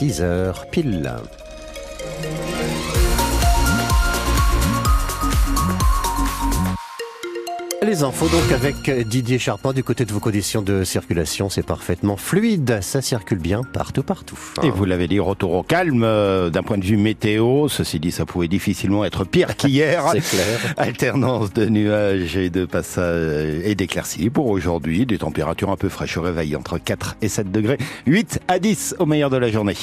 6h pile. Les infos donc avec Didier Charpin du côté de vos conditions de circulation, c'est parfaitement fluide, ça circule bien partout partout. Et vous l'avez dit, retour au calme euh, d'un point de vue météo, ceci dit ça pouvait difficilement être pire qu'hier. c'est clair. Alternance de nuages et de passages et d'éclaircies pour aujourd'hui, des températures un peu fraîches au réveil entre 4 et 7 degrés, 8 à 10 au meilleur de la journée.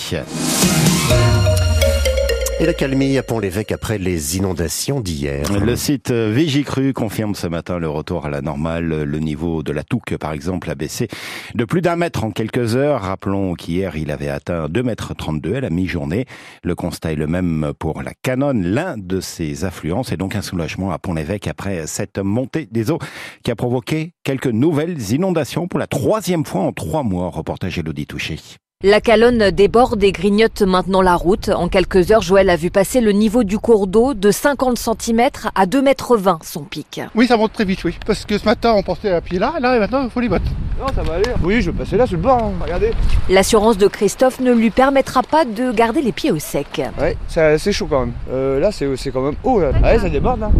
Et la calmie à Pont-l'Évêque après les inondations d'hier. Le site Vigicru confirme ce matin le retour à la normale. Le niveau de la Touque, par exemple, a baissé de plus d'un mètre en quelques heures. Rappelons qu'hier, il avait atteint 2 mètres 32 à la mi-journée. Le constat est le même pour la Canonne, l'un de ses affluents. C'est donc un soulagement à Pont-l'Évêque après cette montée des eaux qui a provoqué quelques nouvelles inondations pour la troisième fois en trois mois. Reportage Elodie Touché. La Calonne déborde et grignote maintenant la route. En quelques heures, Joël a vu passer le niveau du cours d'eau de 50 cm à 2,20 m son pic. Oui, ça monte très vite, oui. Parce que ce matin, on portait à pied là, là, et maintenant, il faut les bottes. Non, ça va aller. Oui, je vais passer là, sur le bord, hein. regardez. L'assurance de Christophe ne lui permettra pas de garder les pieds au sec. Ouais, c'est chaud quand même. Euh, là, c'est quand même haut, là. Ah ouais, ça déborde, là.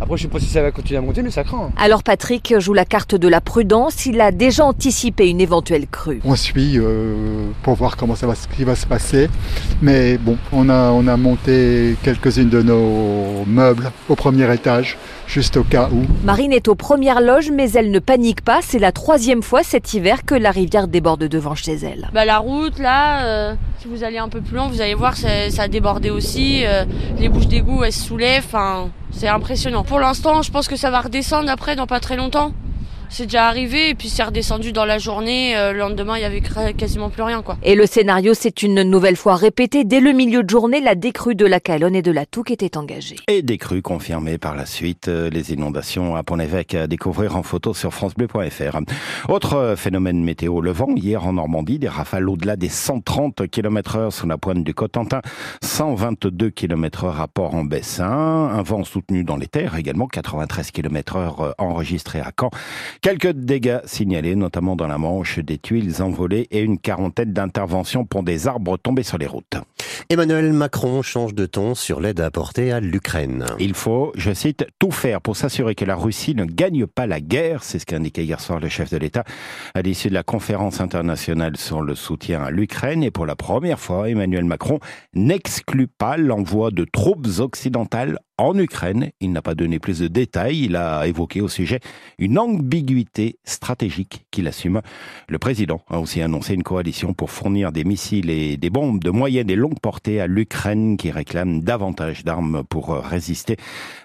Après, je sais pas si ça va continuer à monter, mais ça craint. Alors Patrick joue la carte de la prudence. Il a déjà anticipé une éventuelle crue. On suit euh, pour voir comment ça va, ce qui va se passer. Mais bon, on a, on a monté quelques-unes de nos meubles au premier étage, juste au cas où. Marine est aux premières loges, mais elle ne panique pas. C'est la troisième fois cet hiver que la rivière déborde devant chez elle. Bah, la route, là, euh, si vous allez un peu plus loin, vous allez voir, ça, ça a débordé aussi. Euh, les bouches d'égout, elles se soulèvent. Enfin, c'est impressionnant. Pour l'instant, je pense que ça va redescendre après dans pas très longtemps. C'est déjà arrivé et puis c'est redescendu dans la journée. Euh, le lendemain, il y avait quasiment plus rien, quoi. Et le scénario s'est une nouvelle fois répété. Dès le milieu de journée, la décrue de la Calonne et de la Touque était engagée. Et décrue confirmée par la suite. Euh, les inondations à Pont-l'Évêque à découvrir en photo sur francebleu.fr. Autre phénomène météo, le vent. Hier en Normandie, des rafales au-delà des 130 km heure sous la pointe du Cotentin. 122 km heure à Port-en-Bessin. Un vent soutenu dans les terres également. 93 km heure enregistré à Caen. Quelques dégâts signalés, notamment dans la Manche, des tuiles envolées et une quarantaine d'interventions pour des arbres tombés sur les routes. Emmanuel Macron change de ton sur l'aide apportée à l'Ukraine. Il faut, je cite, tout faire pour s'assurer que la Russie ne gagne pas la guerre. C'est ce qu'a indiqué hier soir le chef de l'État à l'issue de la conférence internationale sur le soutien à l'Ukraine. Et pour la première fois, Emmanuel Macron n'exclut pas l'envoi de troupes occidentales en Ukraine. Il n'a pas donné plus de détails. Il a évoqué au sujet une ambiguïté stratégique qu'il assume. Le président a aussi annoncé une coalition pour fournir des missiles et des bombes de moyenne et longue portée à l'Ukraine qui réclame davantage d'armes pour résister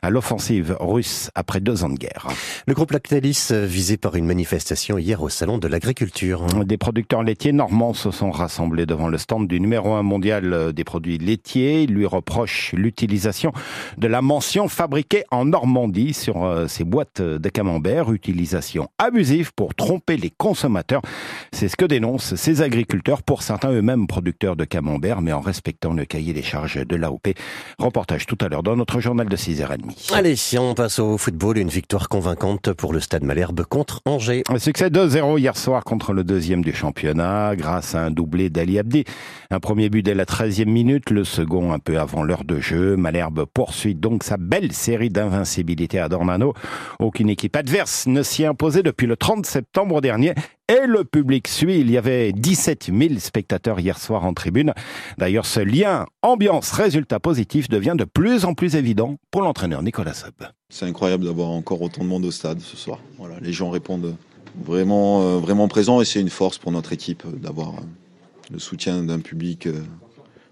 à l'offensive russe après deux ans de guerre. Le groupe Lactalis visé par une manifestation hier au salon de l'agriculture. Des producteurs laitiers normands se sont rassemblés devant le stand du numéro un mondial des produits laitiers. Ils lui reprochent l'utilisation de la mention fabriquée en Normandie sur euh, ces boîtes de camembert, utilisation abusive pour tromper les consommateurs. C'est ce que dénoncent ces agriculteurs, pour certains eux-mêmes producteurs de camembert, mais en respectant le cahier des charges de l'AOP. Reportage tout à l'heure dans notre journal de 6h30. Allez, si on passe au football, une victoire convaincante pour le Stade Malherbe contre Angers. Un succès 2-0 hier soir contre le deuxième du championnat, grâce à un doublé d'Ali Abdi. Un premier but dès la 13e minute, le second un peu avant l'heure de jeu. Malherbe poursuit donc sa belle série d'invincibilité à Dornano. Aucune équipe adverse ne s'y imposée depuis le 30 septembre dernier et le public suit. Il y avait 17 000 spectateurs hier soir en tribune. D'ailleurs, ce lien ambiance-résultat positif devient de plus en plus évident pour l'entraîneur Nicolas Sub. C'est incroyable d'avoir encore autant de monde au stade ce soir. Voilà, les gens répondent vraiment, euh, vraiment présents et c'est une force pour notre équipe d'avoir euh, le soutien d'un public euh,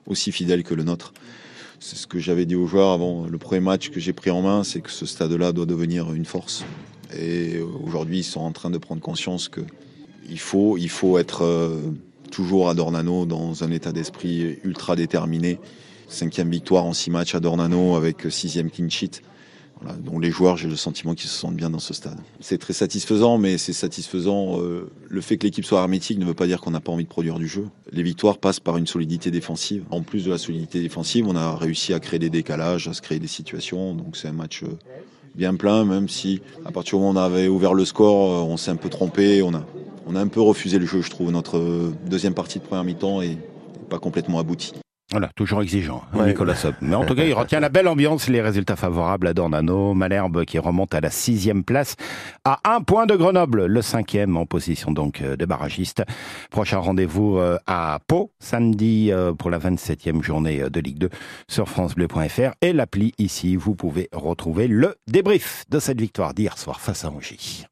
aussi fidèle que le nôtre. C'est ce que j'avais dit aux joueurs avant le premier match que j'ai pris en main, c'est que ce stade-là doit devenir une force. Et aujourd'hui, ils sont en train de prendre conscience que il faut, être euh, toujours à Dornano dans un état d'esprit ultra déterminé. Cinquième victoire en six matchs à Dornano avec sixième clean. Dont les joueurs, j'ai le sentiment qu'ils se sentent bien dans ce stade. C'est très satisfaisant, mais c'est satisfaisant. Euh, le fait que l'équipe soit hermétique ne veut pas dire qu'on n'a pas envie de produire du jeu. Les victoires passent par une solidité défensive. En plus de la solidité défensive, on a réussi à créer des décalages, à se créer des situations. Donc c'est un match euh, bien plein, même si à partir du moment où on avait ouvert le score, on s'est un peu trompé. On a, un peu refusé le jeu, je trouve. Notre deuxième partie de première mi-temps est, pas complètement abouti. Voilà, toujours exigeant, hein, Nicolas. Mais en tout cas, il retient la belle ambiance, les résultats favorables à Dornano, Malherbe qui remonte à la sixième place, à un point de Grenoble, le cinquième en position donc euh, de barragiste. Prochain rendez-vous euh, à Pau, samedi euh, pour la 27e journée de Ligue 2 sur francebleu.fr et l'appli ici, vous pouvez retrouver le débrief de cette victoire d'hier soir face à Angie.